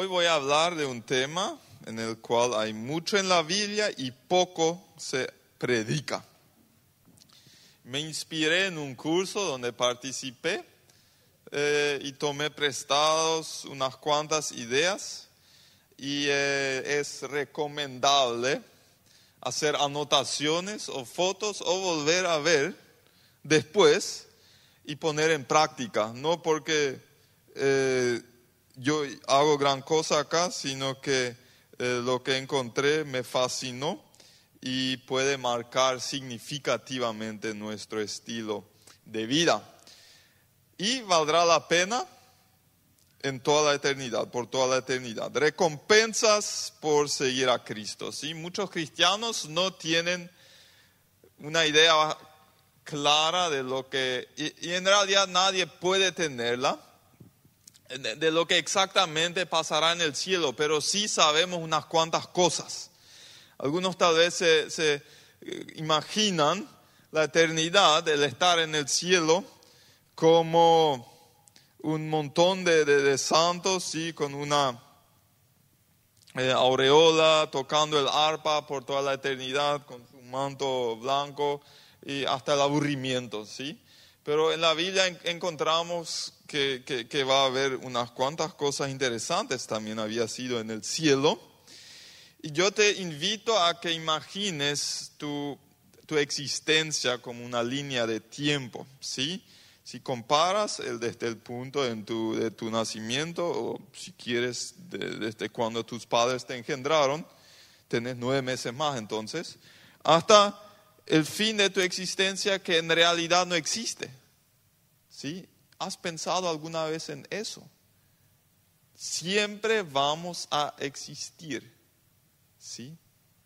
Hoy voy a hablar de un tema en el cual hay mucho en la Biblia y poco se predica. Me inspiré en un curso donde participé eh, y tomé prestados unas cuantas ideas y eh, es recomendable hacer anotaciones o fotos o volver a ver después y poner en práctica, no porque eh, yo hago gran cosa acá, sino que eh, lo que encontré me fascinó y puede marcar significativamente nuestro estilo de vida. Y valdrá la pena en toda la eternidad, por toda la eternidad. Recompensas por seguir a Cristo. ¿sí? Muchos cristianos no tienen una idea clara de lo que, y, en realidad nadie puede tenerla, de, lo que exactamente pasará en el cielo, pero sí sabemos unas cuantas cosas. Algunos tal vez se, eh, imaginan la eternidad, el estar en el cielo, como un montón de, santos, sí, con una eh, aureola, tocando el arpa por toda la eternidad, con su manto blanco y hasta el aburrimiento, sí. Pero en la Biblia encontramos que, que, va a haber unas cuantas cosas interesantes también había sido en el cielo. Y yo te invito a que imagines tu, tu existencia como una línea de tiempo, ¿sí? Si comparas el, desde el punto de tu, de tu nacimiento, o si quieres desde cuando tus padres te engendraron, tenés nueve meses más entonces, hasta el fin de tu existencia que en realidad no existe. ¿Sí? ¿Has pensado alguna vez en eso? Siempre vamos a existir. ¿Sí?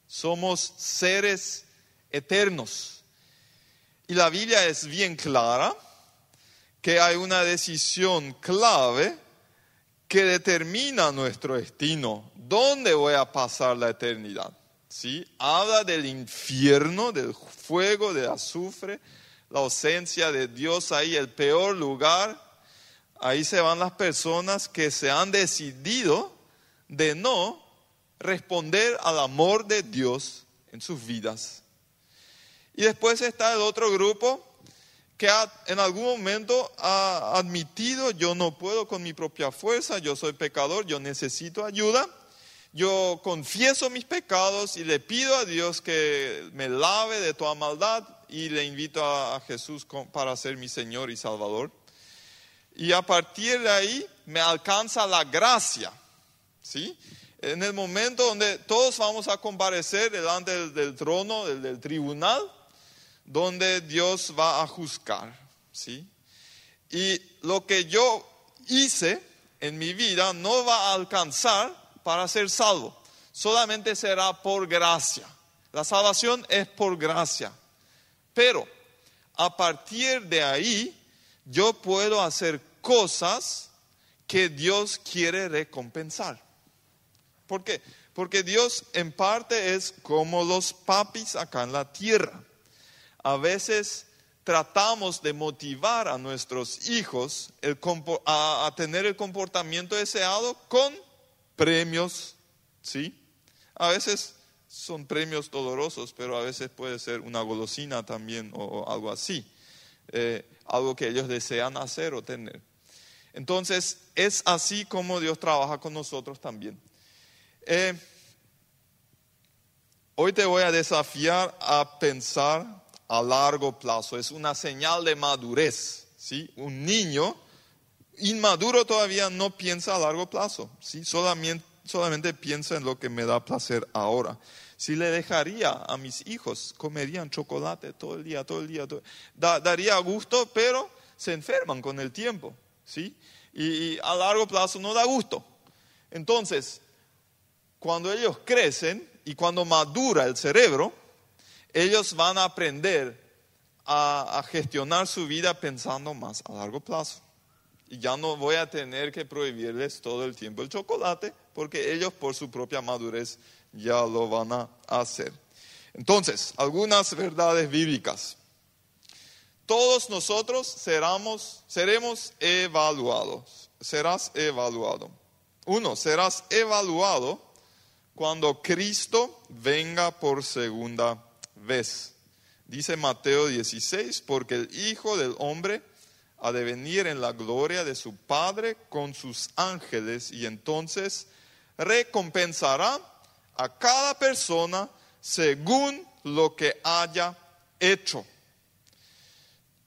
Somos seres eternos. Y la Biblia es bien clara que hay una decisión clave que determina nuestro destino. ¿Dónde voy a pasar la eternidad? ¿Sí? Habla del infierno, del fuego, del azufre, la ausencia de Dios ahí, el peor lugar. Ahí se van las personas que se han decidido de no responder al amor de Dios en sus vidas. Y después está el otro grupo que en algún momento ha admitido, yo no puedo con mi propia fuerza, yo soy pecador, yo necesito ayuda, yo confieso mis pecados y le pido a Dios que me lave de toda maldad y le invito a, Jesús para ser mi Señor y Salvador. Y a partir de ahí me alcanza la gracia, ¿sí? En el momento donde todos vamos a comparecer delante del, trono, del tribunal, donde Dios va a juzgar, ¿sí? Y lo que yo hice en mi vida no va a alcanzar para ser salvo, solamente será por gracia. La salvación es por gracia. Pero a partir de ahí yo puedo hacer cosas que Dios quiere recompensar. ¿Por qué? Porque Dios en parte es como los papis acá en la tierra a veces tratamos de motivar a nuestros hijos a, tener el comportamiento deseado con premios, ¿sí? A veces son premios dolorosos, pero a veces puede ser una golosina también o, algo así, eh, algo que ellos desean hacer o tener. Entonces, es así como Dios trabaja con nosotros también. Eh, hoy te voy a desafiar a pensar a largo plazo, es una señal de madurez. ¿sí? Un niño inmaduro todavía no piensa a largo plazo, ¿sí? solamente, solamente piensa en lo que me da placer ahora. Si le dejaría a mis hijos, comerían chocolate todo el día, todo el día, daría gusto, pero se enferman con el tiempo, ¿sí? y a largo plazo no da gusto. Entonces, cuando ellos crecen y cuando madura el cerebro, ellos van a aprender a, gestionar su vida pensando más a largo plazo. Y ya no voy a tener que prohibirles todo el tiempo el chocolate, porque ellos por su propia madurez ya lo van a hacer. Entonces, algunas verdades bíblicas. Todos nosotros seremos evaluados, serás evaluado. Uno, serás evaluado cuando Cristo venga por segunda vez. Dice Mateo 16, porque el Hijo del Hombre ha de venir en la gloria de su Padre con sus ángeles y entonces recompensará a cada persona según lo que haya hecho.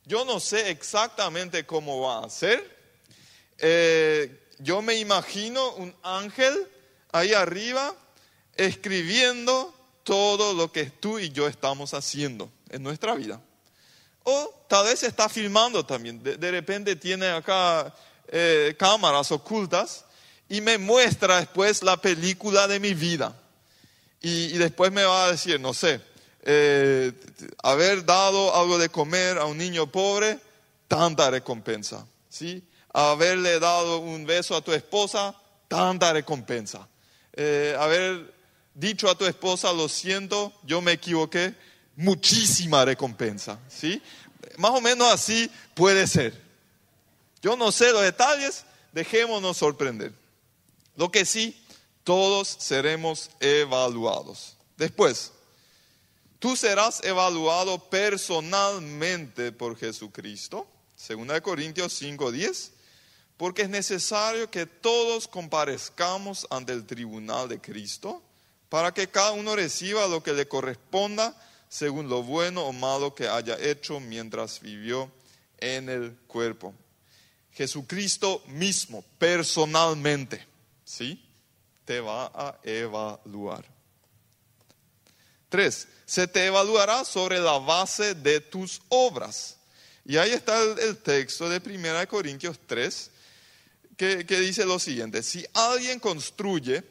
Yo no sé exactamente cómo va a ser. Eh, yo me imagino un ángel ahí arriba escribiendo todo lo que tú y yo estamos haciendo en nuestra vida. O tal vez está filmando también. De, repente tiene acá eh, cámaras ocultas y me muestra después la película de mi vida. Y, después me va a decir, no sé, eh, haber dado algo de comer a un niño pobre, tanta recompensa. ¿sí? Haberle dado un beso a tu esposa, tanta recompensa. Eh, haber dicho a tu esposa, lo siento, yo me equivoqué, muchísima recompensa. ¿sí? Más o menos así puede ser. Yo no sé los detalles, dejémonos sorprender. Lo que sí, todos seremos evaluados. Después, tú serás evaluado personalmente por Jesucristo, 2 Corintios 5:10, porque es necesario que todos comparezcamos ante el tribunal de Cristo para que cada uno reciba lo que le corresponda según lo bueno o malo que haya hecho mientras vivió en el cuerpo. Jesucristo mismo, personalmente, ¿sí? Te va a evaluar. Tres, se te evaluará sobre la base de tus obras. Y ahí está el, texto de 1 Corintios 3, que, que dice lo siguiente, si alguien construye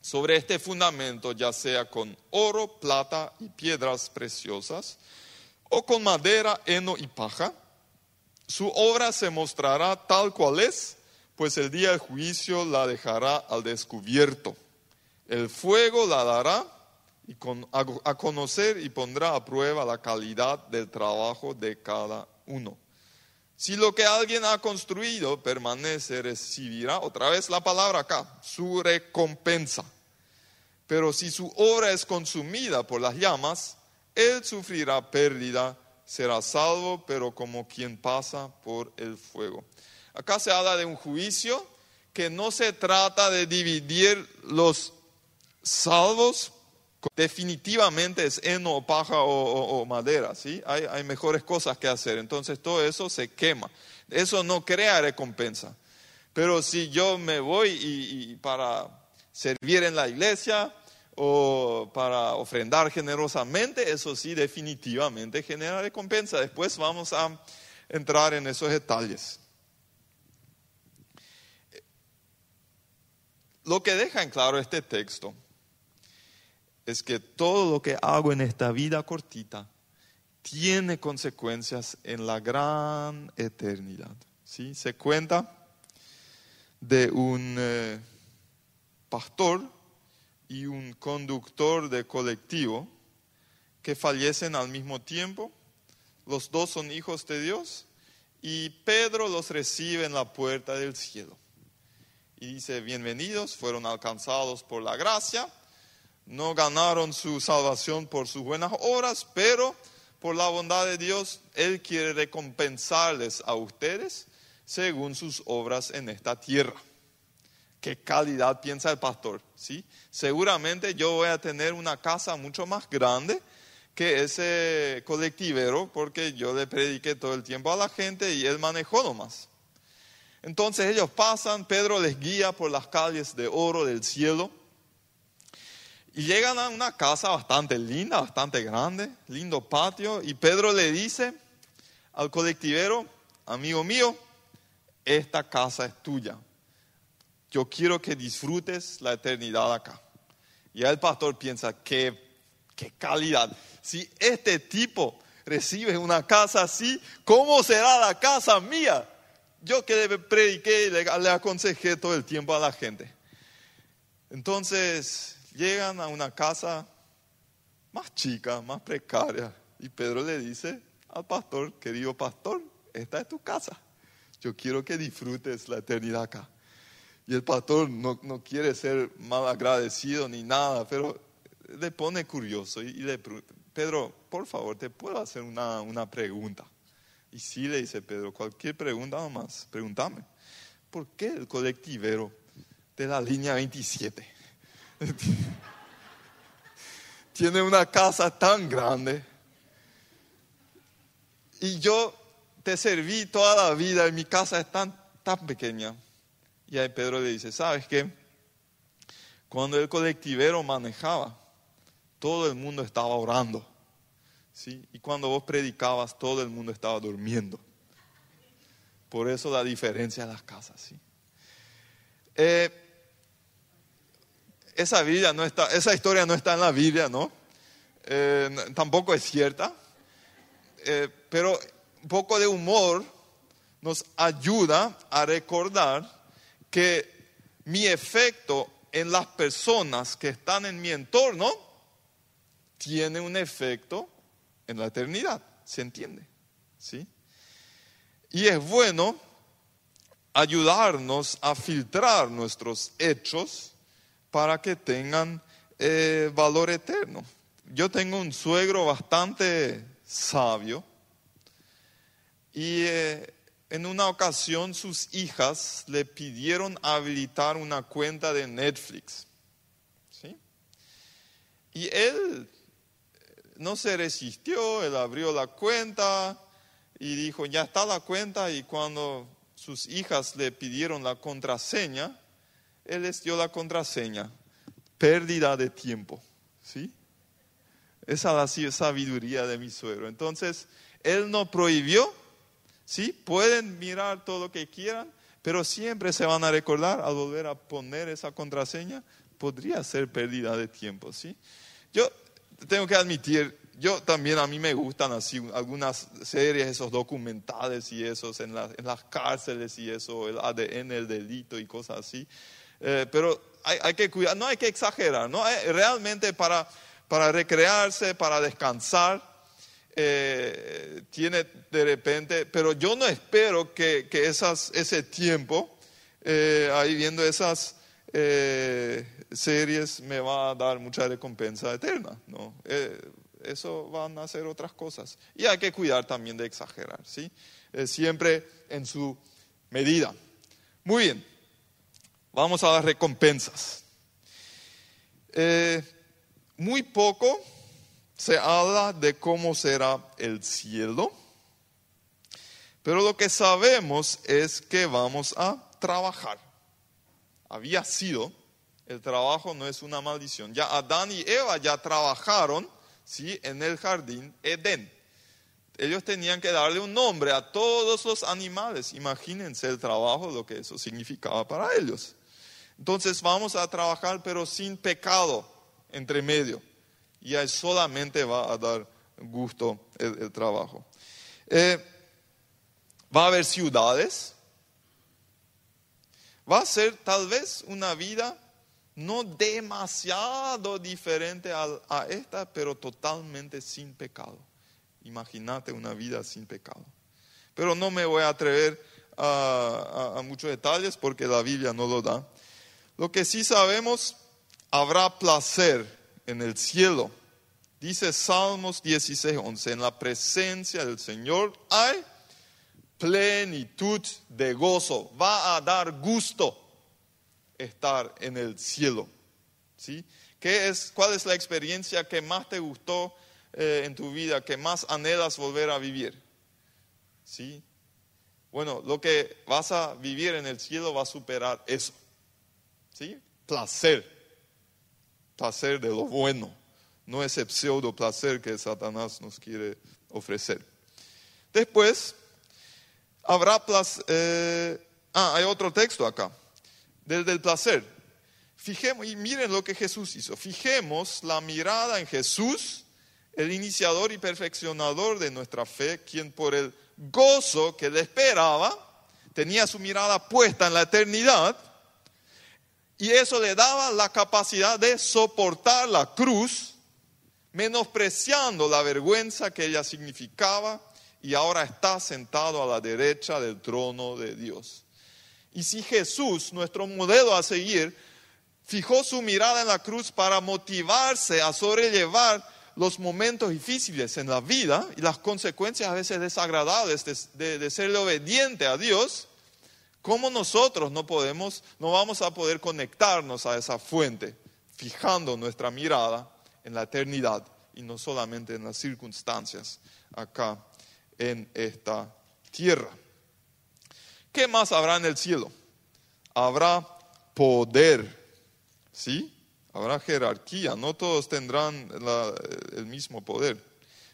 sobre este fundamento, ya sea con oro, plata y piedras preciosas, o con madera, heno y paja, su obra se mostrará tal cual es, pues el día del juicio la dejará al descubierto. El fuego la dará a conocer y pondrá a prueba la calidad del trabajo de cada uno. Si lo que alguien ha construido permanece, recibirá, otra vez la palabra acá, su recompensa. Pero si su obra es consumida por las llamas, él sufrirá pérdida, será salvo, pero como quien pasa por el fuego. Acá se habla de un juicio que no se trata de dividir los salvos definitivamente es heno o paja o, madera, ¿sí? Hay, mejores cosas que hacer, entonces todo eso se quema. Eso no crea recompensa. Pero si yo me voy y para servir en la iglesia o para ofrendar generosamente, eso sí definitivamente genera recompensa. Después vamos a entrar en esos detalles. Lo que deja en claro este texto es que todo lo que hago en esta vida cortita tiene consecuencias en la gran eternidad. ¿sí? Se cuenta de un... Eh, pastor y un conductor de colectivo que fallecen al mismo tiempo. Los dos son hijos de Dios y Pedro los recibe en la puerta del cielo. Y dice, bienvenidos, fueron alcanzados por la gracia, no ganaron su salvación por sus buenas obras, pero por la bondad de Dios, Él quiere recompensarles a ustedes según sus obras en esta tierra qué calidad piensa el pastor, ¿sí? Seguramente yo voy a tener una casa mucho más grande que ese colectivero porque yo le prediqué todo el tiempo a la gente y él manejó nomás. Entonces ellos pasan, Pedro les guía por las calles de oro del cielo y llegan a una casa bastante linda, bastante grande, lindo patio y Pedro le dice al colectivero, amigo mío, esta casa es tuya yo quiero que disfrutes la eternidad acá. Y el pastor piensa, qué, qué calidad. Si este tipo recibe una casa así, ¿cómo será la casa mía? Yo que prediqué y le, aconsejé todo el tiempo a la gente. Entonces llegan a una casa más chica, más precaria. Y Pedro le dice al pastor, querido pastor, esta es tu casa. Yo quiero que disfrutes la eternidad acá. Y el pastor no, no quiere ser mal agradecido ni nada, pero le pone curioso y, le Pedro, por favor, te puedo hacer una, una pregunta. Y sí le dice Pedro, cualquier pregunta nomás, pregúntame. ¿Por qué el colectivero de la línea 27 tiene una casa tan grande? Y yo te serví toda la vida y mi casa es tan, tan pequeña. Y ahí Pedro le dice, ¿sabes qué? Cuando el colectivero manejaba, todo el mundo estaba orando. Y cuando vos predicabas, todo el mundo estaba durmiendo. Por eso la diferencia de las casas. ¿sí? Eh, esa, no está, esa historia no está en la Biblia, ¿no? Eh, tampoco es cierta. Eh, pero un poco de humor nos ayuda a recordar que mi efecto en las personas que están en mi entorno tiene un efecto en la eternidad, ¿se entiende? ¿Sí? Y es bueno ayudarnos a filtrar nuestros hechos para que tengan eh, valor eterno. Yo tengo un suegro bastante sabio y eh, en una ocasión sus hijas le pidieron habilitar una cuenta de Netflix. ¿sí? Y él no se resistió, él abrió la cuenta y dijo, ya está la cuenta y cuando sus hijas le pidieron la contraseña, él les dio la contraseña. Pérdida de tiempo. ¿Sí? Esa es la sabiduría de mi suegro. Entonces, él no prohibió, ¿sí? Pueden mirar todo lo que quieran, pero siempre se van a recordar al volver a poner esa contraseña, podría ser pérdida de tiempo, ¿sí? Yo tengo que admitir, yo también a mí me gustan así algunas series, esos documentales y esos en, las cárceles y eso, el ADN, el delito y cosas así. Eh, pero hay, que cuidar, no hay que exagerar, ¿no? realmente para, para recrearse, para descansar, eh, tiene de repente, pero yo no espero que, que esas, ese tiempo, eh, ahí viendo esas series me va a dar mucha recompensa eterna. ¿no? Eh, eso van a ser otras cosas. Y hay que cuidar también de exagerar, ¿sí? Eh, siempre en su medida. Muy bien, vamos a las recompensas. Eh, muy poco se habla de cómo será el cielo, pero lo que sabemos es que vamos a trabajar. Había sido el trabajo no es una maldición. Ya Adán y Eva ya trabajaron ¿sí? en el jardín Edén. Ellos tenían que darle un nombre a todos los animales. Imagínense el trabajo, lo que eso significaba para ellos. Entonces vamos a trabajar pero sin pecado entre medio. Y ahí solamente va a dar gusto el, trabajo. Eh, va a haber ciudades. Va a ser tal vez una vida no demasiado diferente a, esta, pero totalmente sin pecado. Imagínate una vida sin pecado. Pero no me voy a atrever a, muchos detalles porque la Biblia no lo da. Lo que sí sabemos, habrá placer en el cielo. Dice Salmos 16, 11, en la presencia del Señor hay plenitud de gozo. Va a dar gusto estar en el cielo. ¿sí? ¿Qué es, ¿Cuál es la experiencia que más te gustó eh, en tu vida, que más anhelas volver a vivir? ¿Sí? Bueno, lo que vas a vivir en el cielo va a superar eso. ¿Sí? Placer. Placer de lo bueno. No ese pseudo placer que Satanás nos quiere ofrecer. Después, habrá placer. Eh, ah, hay otro texto acá del, del placer. Fijemos, y miren lo que Jesús hizo. Fijemos la mirada en Jesús, el iniciador y perfeccionador de nuestra fe, quien por el gozo que le esperaba, tenía su mirada puesta en la eternidad, y eso le daba la capacidad de soportar la cruz, menospreciando la vergüenza que ella significaba, y ahora está sentado a la derecha del trono de Dios. Y si Jesús, nuestro modelo a seguir, fijó su mirada en la cruz para motivarse a sobrellevar los momentos difíciles en la vida y las consecuencias a veces desagradables de, de, ser obediente a Dios, ¿cómo nosotros no podemos, no vamos a poder conectarnos a esa fuente, fijando nuestra mirada en la eternidad y no solamente en las circunstancias acá en esta tierra? ¿Qué más habrá en el cielo? Habrá poder, ¿sí? Habrá jerarquía, no todos tendrán el mismo poder.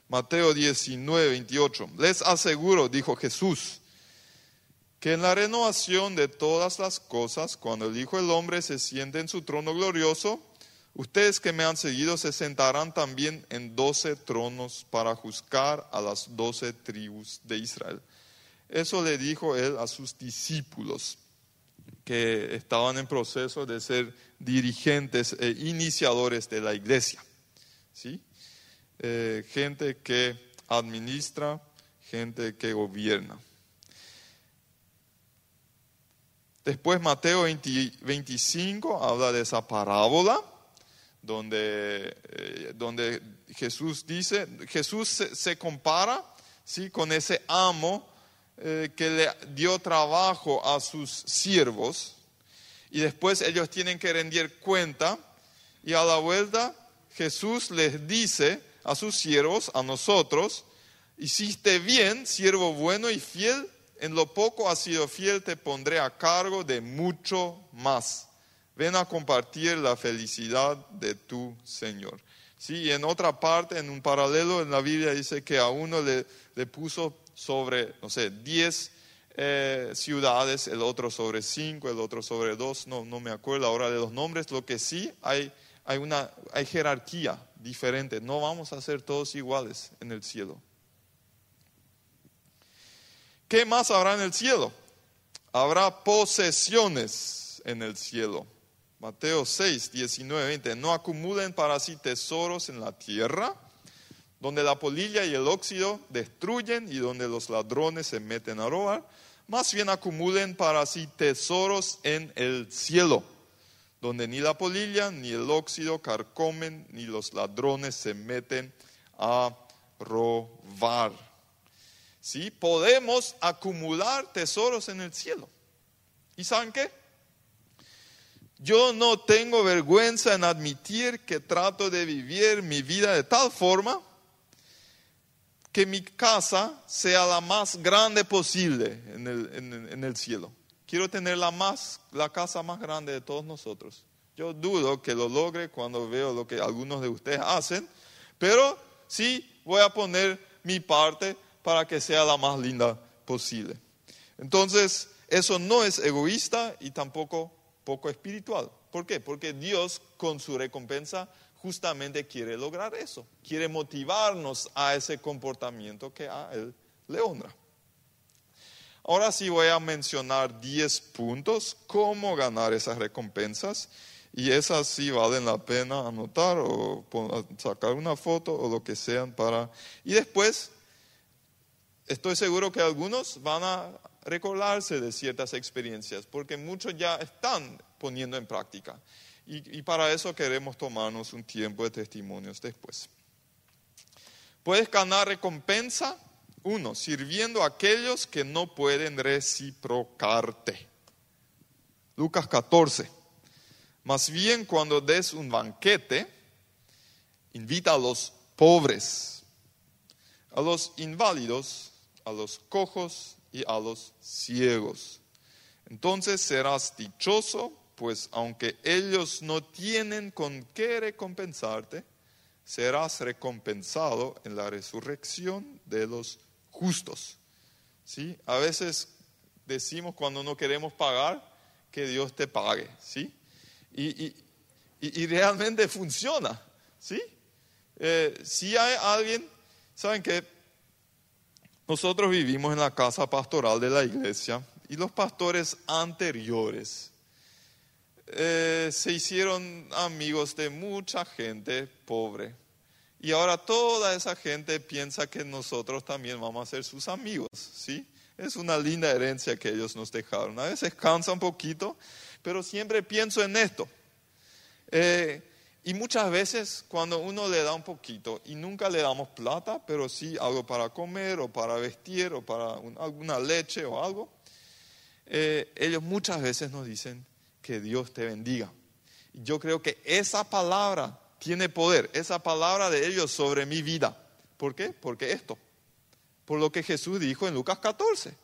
Mateo 19, 28. Les aseguro, dijo Jesús, que en la renovación de todas las cosas, cuando el Hijo del Hombre se siente en su trono glorioso, ustedes que me han seguido se sentarán también en doce tronos para juzgar a las doce tribus de Israel. Eso le dijo él a sus discípulos que estaban en proceso de ser dirigentes e iniciadores de la iglesia. ¿sí? Eh, gente que administra, gente que gobierna. Después Mateo 25 habla de esa parábola donde, eh, donde Jesús dice, Jesús se, compara ¿sí? con ese amo eh, que le dio trabajo a sus siervos y después ellos tienen que rendir cuenta y a la vuelta Jesús les dice a sus siervos, a nosotros, hiciste bien, siervo bueno y fiel, en lo poco has sido fiel, te pondré a cargo de mucho más. Ven a compartir la felicidad de tu Señor. Sí, en otra parte, en un paralelo en la Biblia dice que a uno le, le puso sobre, no sé, 10 eh, ciudades, el otro sobre 5, el otro sobre 2, no, no me acuerdo ahora de los nombres, lo que sí hay, hay una hay jerarquía diferente, no vamos a ser todos iguales en el cielo. ¿Qué más habrá en el cielo? Habrá posesiones en el cielo. Mateo 6, 19, 20. No acumulen para sí tesoros en la tierra donde la polilla y el óxido destruyen y donde los ladrones se meten a robar, más bien acumulen para sí tesoros en el cielo, donde ni la polilla ni el óxido carcomen, ni los ladrones se meten a robar. ¿Sí? Podemos acumular tesoros en el cielo. ¿Y saben qué? Yo no tengo vergüenza en admitir que trato de vivir mi vida de tal forma que mi casa sea la más grande posible en el, cielo. Quiero tener la, más, la casa más grande de todos nosotros. Yo dudo que lo logre cuando veo lo que algunos de ustedes hacen, pero sí voy a poner mi parte para que sea la más linda posible. Entonces, eso no es egoísta y tampoco poco espiritual. ¿Por qué? Porque Dios con su recompensa justamente quiere lograr eso, quiere motivarnos a ese comportamiento que a él le honra. Ahora sí voy a mencionar 10 puntos, cómo ganar esas recompensas. Y esas sí valen la pena anotar o sacar una foto o lo que sean para... Y después, estoy seguro que algunos van a recordarse de ciertas experiencias, porque muchos ya están poniendo en práctica. Y, para eso queremos tomarnos un tiempo de testimonios después. Puedes ganar recompensa, uno, sirviendo a aquellos que no pueden reciprocarte. Lucas 14. Más bien cuando des un banquete, invita a los pobres, a los inválidos, a los cojos y a los ciegos. Entonces serás dichoso pues aunque ellos no tienen con qué recompensarte, serás recompensado en la resurrección de los justos. ¿Sí? A veces decimos cuando no queremos pagar que Dios te pague, ¿sí? Y, realmente funciona, ¿sí? Eh, si hay alguien, ¿saben que Nosotros vivimos en la casa pastoral de la iglesia y los pastores anteriores eh, se hicieron amigos de mucha gente pobre. Y ahora toda esa gente piensa que nosotros también vamos a ser sus amigos, ¿sí? Es una linda herencia que ellos nos dejaron. A veces cansa un poquito, pero siempre pienso en esto. Eh, y muchas veces cuando uno le da un poquito y nunca le damos plata, pero sí algo para comer o para vestir o para alguna leche o algo, eh, ellos muchas veces nos dicen que Dios te bendiga. Yo creo que esa palabra tiene poder, esa palabra de ellos sobre mi vida. ¿Por qué? Porque esto, por lo que Jesús dijo en Lucas 14.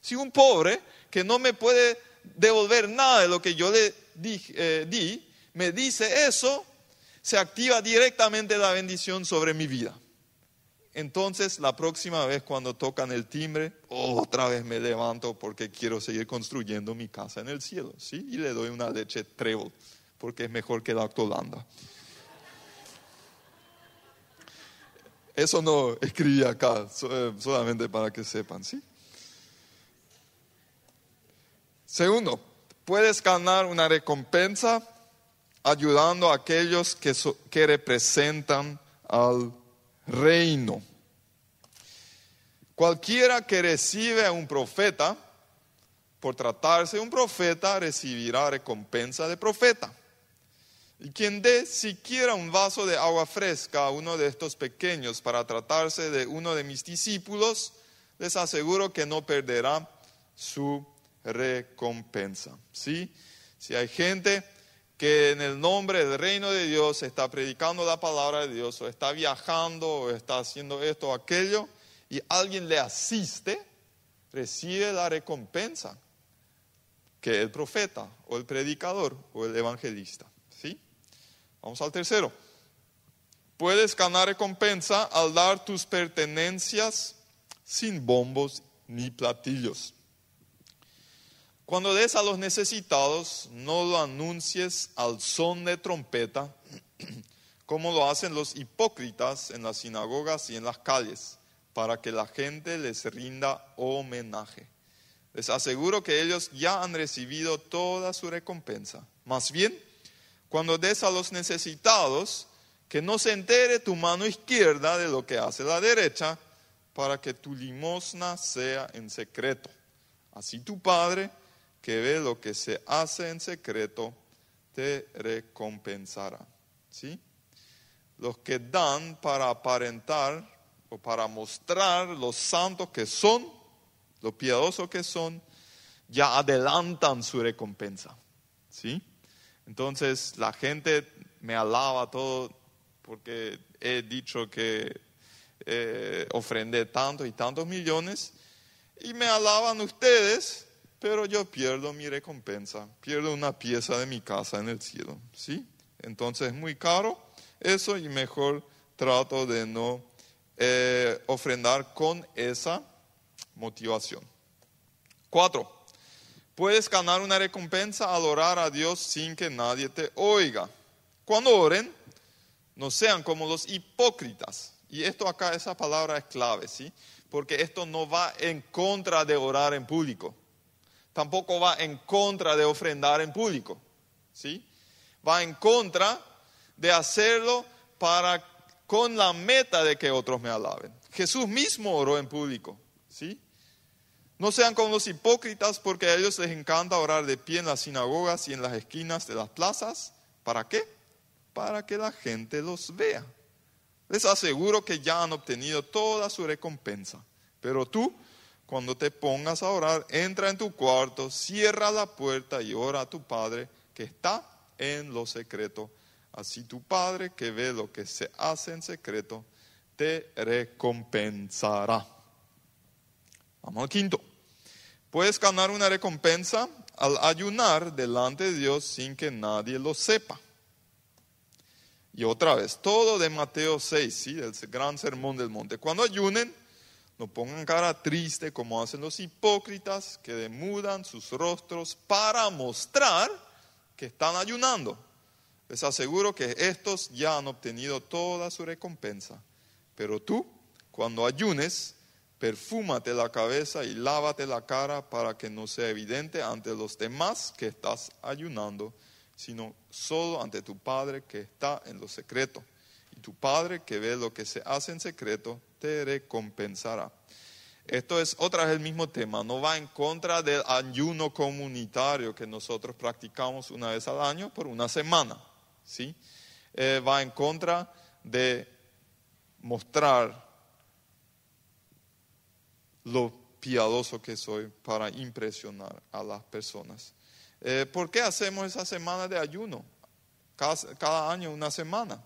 Si un pobre que no me puede devolver nada de lo que yo le di, eh, di me dice eso, se activa directamente la bendición sobre mi vida. Entonces, la próxima vez cuando tocan el timbre, otra vez me levanto porque quiero seguir construyendo mi casa en el cielo, ¿sí? Y le doy una leche trébol, porque es mejor que la octolanda. Eso no escribí acá, eh, solamente para que sepan, ¿sí? Segundo, puedes ganar una recompensa ayudando a aquellos que, que representan al reino. Cualquiera que recibe a un profeta, por tratarse de un profeta, recibirá recompensa de profeta. Y quien dé siquiera un vaso de agua fresca a uno de estos pequeños para tratarse de uno de mis discípulos, les aseguro que no perderá su recompensa. ¿Sí? Si hay gente que en el nombre del reino de Dios está predicando la palabra de Dios, o está viajando, o está haciendo esto o aquello, y alguien le asiste, recibe la recompensa que el profeta, o el predicador, o el evangelista. ¿Sí? Vamos al tercero. Puedes ganar recompensa al dar tus pertenencias sin bombos ni platillos. Cuando des a los necesitados, no lo anuncies al son de trompeta, como lo hacen los hipócritas en las sinagogas y en las calles, para que la gente les rinda homenaje. Les aseguro que ellos ya han recibido toda su recompensa. Más bien, cuando des a los necesitados, que no se entere tu mano izquierda de lo que hace la derecha, para que tu limosna sea en secreto. Así tu Padre que ve lo que se hace en secreto, te recompensará. ¿Sí? Los que dan para aparentar o para mostrar los santos que son, lo piadosos que son, ya adelantan su recompensa. ¿Sí? Entonces la gente me alaba todo porque he dicho que eh, ofrendé tantos y tantos millones y me alaban ustedes pero yo pierdo mi recompensa, pierdo una pieza de mi casa en el cielo, ¿sí? Entonces es muy caro eso y mejor trato de no eh, ofrendar con esa motivación. Cuatro, puedes ganar una recompensa al orar a Dios sin que nadie te oiga. Cuando oren, no sean como los hipócritas. Y esto acá, esa palabra es clave, ¿sí? Porque esto no va en contra de orar en público tampoco va en contra de ofrendar en público. ¿sí? Va en contra de hacerlo para, con la meta de que otros me alaben. Jesús mismo oró en público. ¿sí? No sean como los hipócritas porque a ellos les encanta orar de pie en las sinagogas y en las esquinas de las plazas. ¿Para qué? Para que la gente los vea. Les aseguro que ya han obtenido toda su recompensa. Pero tú, cuando te pongas a orar, entra en tu cuarto, cierra la puerta y ora a tu Padre que está en lo secreto. Así tu Padre que ve lo que se hace en secreto, te recompensará. Vamos al quinto. Puedes ganar una recompensa al ayunar delante de Dios sin que nadie lo sepa. Y otra vez, todo de Mateo 6, ¿sí? el gran sermón del monte. Cuando ayunen, no pongan cara triste como hacen los hipócritas que demudan sus rostros para mostrar que están ayunando. Les aseguro que estos ya han obtenido toda su recompensa. Pero tú, cuando ayunes, perfúmate la cabeza y lávate la cara para que no sea evidente ante los demás que estás ayunando, sino solo ante tu Padre que está en lo secreto. Y tu Padre que ve lo que se hace en secreto, te recompensará. Esto es otra vez el mismo tema, no va en contra del ayuno comunitario que nosotros practicamos una vez al año por una semana, ¿sí? Eh, va en contra de mostrar lo piadoso que soy para impresionar a las personas. Eh, ¿Por qué hacemos esa semana de ayuno? Cada, cada, año una semana.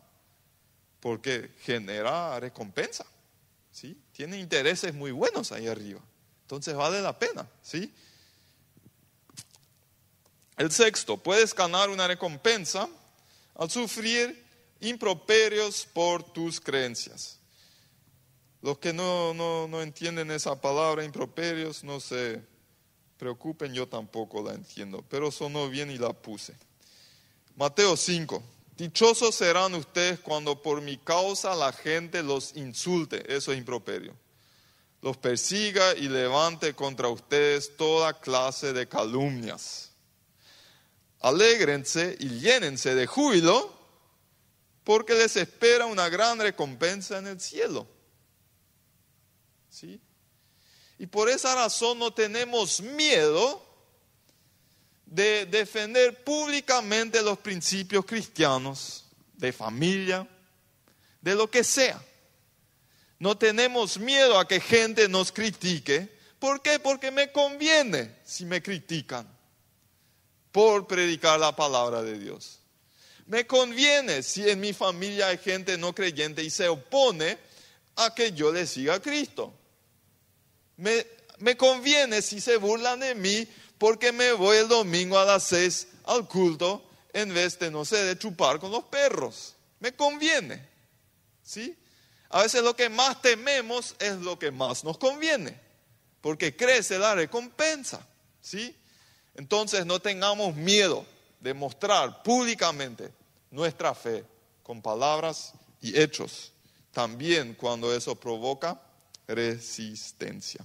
Porque genera recompensa. ¿Sí? Tiene intereses muy buenos ahí arriba. Entonces vale la pena. ¿sí? El sexto, puedes ganar una recompensa al sufrir improperios por tus creencias. Los que no, no, no entienden esa palabra, improperios, no se preocupen, yo tampoco la entiendo, pero sonó bien y la puse. Mateo 5. Dichosos serán ustedes cuando por mi causa la gente los insulte, eso es improperio. Los persiga y levante contra ustedes toda clase de calumnias. Alégrense y llénense de júbilo, porque les espera una gran recompensa en el cielo. ¿Sí? Y por esa razón no tenemos miedo de defender públicamente los principios cristianos, de familia, de lo que sea. No tenemos miedo a que gente nos critique. ¿Por qué? Porque me conviene si me critican por predicar la palabra de Dios. Me conviene si en mi familia hay gente no creyente y se opone a que yo le siga a Cristo. Me, conviene si se burlan de mí porque me voy el domingo a las seis al culto en vez de, no sé, de chupar con los perros. Me conviene. ¿Sí? A veces lo que más tememos es lo que más nos conviene, porque crece la recompensa. ¿Sí? Entonces no tengamos miedo de mostrar públicamente nuestra fe con palabras y hechos, también cuando eso provoca resistencia.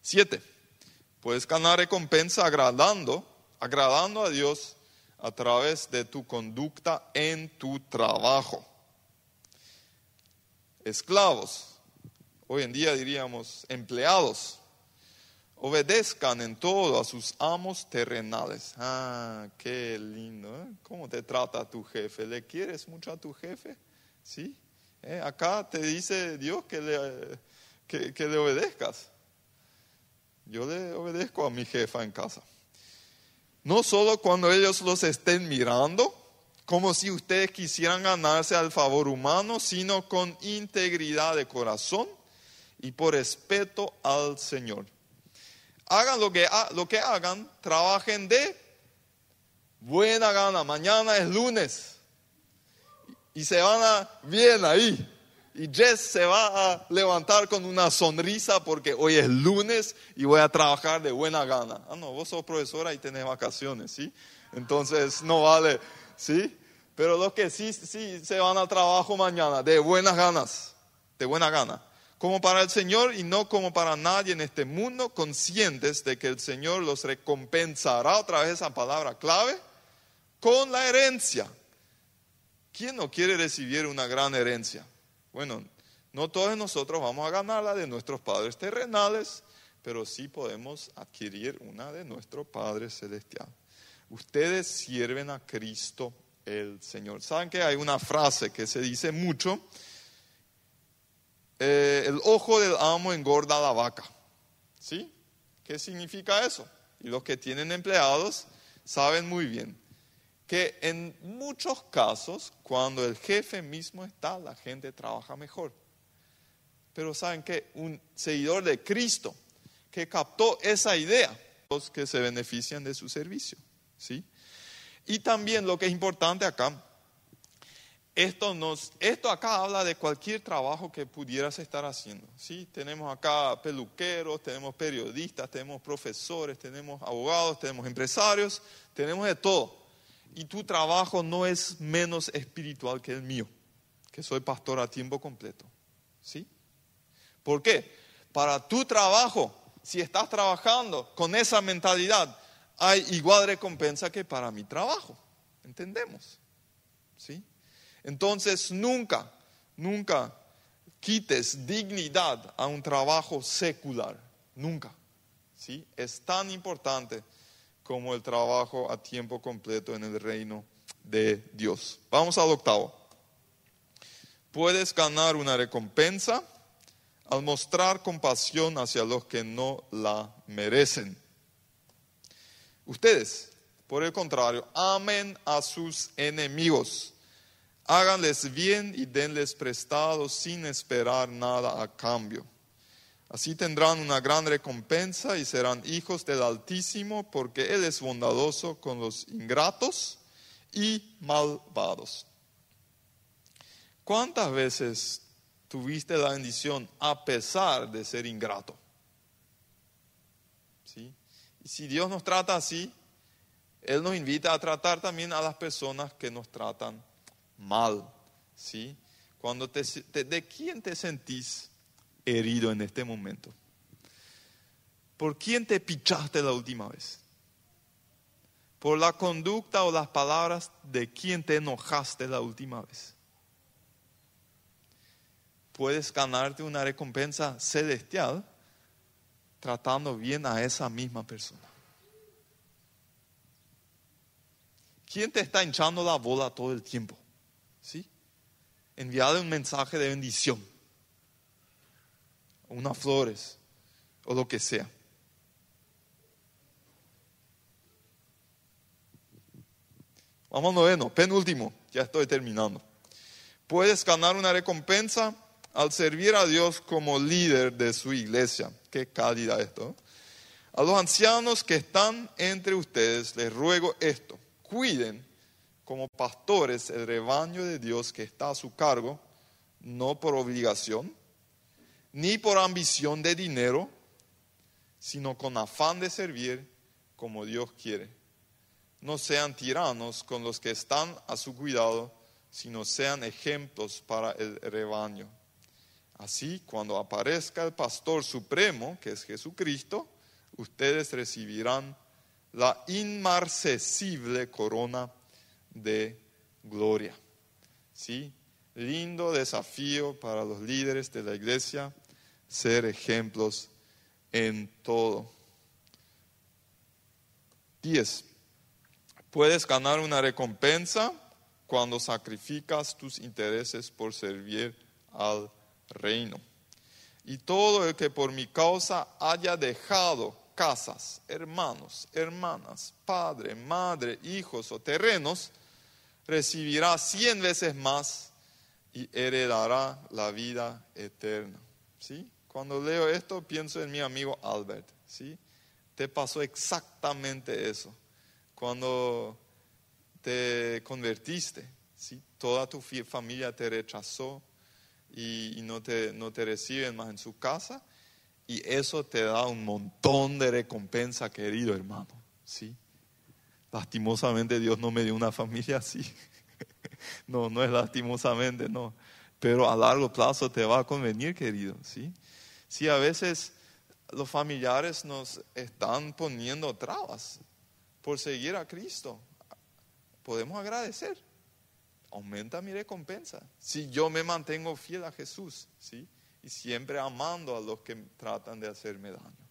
Siete, puedes ganar recompensa agradando, agradando a Dios a través de tu conducta en tu trabajo. Esclavos, hoy en día diríamos empleados, obedezcan en todo a sus amos terrenales. Ah, qué lindo. ¿eh? ¿Cómo te trata tu jefe? ¿Le quieres mucho a tu jefe? ¿Sí? ¿Eh? Acá te dice Dios que le, que le obedezcas. Yo le obedezco a mi jefa en casa. No solo cuando ellos los estén mirando, como si ustedes quisieran ganarse al favor humano, sino con integridad de corazón y por respeto al Señor. Hagan lo que, lo que hagan, trabajen de buena gana. Mañana es lunes y se van a bien ahí. Y Jess se va a levantar con una sonrisa porque hoy es lunes y voy a trabajar de buena gana. Ah, no, vos sos profesora y tenés vacaciones, ¿sí? Entonces no vale, ¿sí? Pero los que sí, sí se van al trabajo mañana, de buenas ganas, de buena gana. Como para el Señor y no como para nadie en este mundo, conscientes de que el Señor los recompensará, otra vez esa palabra clave, con la herencia. ¿Quién no quiere recibir una gran herencia? Bueno, no todos nosotros vamos a ganar la de nuestros padres terrenales, pero sí podemos adquirir una de nuestro Padre Celestial. Ustedes sirven a Cristo el Señor. ¿Saben que hay una frase que se dice mucho? Eh, el ojo del amo engorda la vaca. ¿Sí? ¿Qué significa eso? Y los que tienen empleados saben muy bien que en muchos casos, cuando el jefe mismo está, la gente trabaja mejor. Pero saben que un seguidor de Cristo que captó esa idea, los que se benefician de su servicio, ¿sí? Y también lo que es importante acá, esto, nos, esto acá habla de cualquier trabajo que pudieras estar haciendo. ¿sí? Tenemos acá peluqueros, tenemos periodistas, tenemos profesores, tenemos abogados, tenemos empresarios, tenemos de todo y tu trabajo no es menos espiritual que el mío, que soy pastor a tiempo completo. ¿Sí? ¿Por qué? Para tu trabajo, si estás trabajando con esa mentalidad, hay igual recompensa que para mi trabajo. ¿Entendemos? ¿Sí? Entonces, nunca, nunca quites dignidad a un trabajo secular, nunca. ¿sí? Es tan importante como el trabajo a tiempo completo en el reino de Dios. Vamos al octavo. Puedes ganar una recompensa al mostrar compasión hacia los que no la merecen. Ustedes, por el contrario, amen a sus enemigos, háganles bien y denles prestado sin esperar nada a cambio. Así tendrán una gran recompensa y serán hijos del Altísimo, porque Él es bondadoso con los ingratos y malvados. ¿Cuántas veces tuviste la bendición a pesar de ser ingrato? ¿Sí? Y si Dios nos trata así, Él nos invita a tratar también a las personas que nos tratan mal. ¿Sí? Cuando te, ¿De quién te sentís herido en este momento? ¿Por quién te pichaste la última vez? ¿Por la conducta o las palabras de quién te enojaste la última vez? Puedes ganarte una recompensa celestial tratando bien a esa misma persona. ¿Quién te está hinchando la bola todo el tiempo? ¿Sí? Enviarle un mensaje de bendición, unas flores o lo que sea. Vamos noveno, penúltimo, ya estoy terminando. Puedes ganar una recompensa al servir a Dios como líder de su iglesia. Qué cálida esto. A los ancianos que están entre ustedes les ruego esto. Cuiden como pastores el rebaño de Dios que está a su cargo, no por obligación, ni por ambición de dinero, sino con afán de servir como Dios quiere. No sean tiranos con los que están a su cuidado, sino sean ejemplos para el rebaño. Así, cuando aparezca el pastor supremo, que es Jesucristo, ustedes recibirán la inmarcesible corona de gloria. ¿Sí? Lindo desafío para los líderes de la iglesia, ser ejemplos en todo. 10. Puedes ganar una recompensa cuando sacrificas tus intereses por servir al reino. Y todo el que por mi causa haya dejado casas, hermanos, hermanas, padre, madre, hijos o terrenos, recibirá cien veces más y heredará la vida eterna. ¿Sí? Cuando leo esto pienso en mi amigo Albert. ¿Sí? Te pasó exactamente eso. Cuando te convertiste, ¿sí? toda tu familia te rechazó, y, no, te, no te reciben más en su casa. Y eso te da un montón de recompensa, querido hermano. ¿sí? Lastimosamente Dios no me dio una familia así. no, no es lastimosamente, no. Pero a largo plazo te va a convenir, querido. ¿sí? Sí, a veces los familiares nos están poniendo trabas por seguir a Cristo. Podemos agradecer aumenta mi recompensa. Si yo me mantengo fiel a Jesús, ¿sí? Y siempre amando a los que tratan de hacerme daño.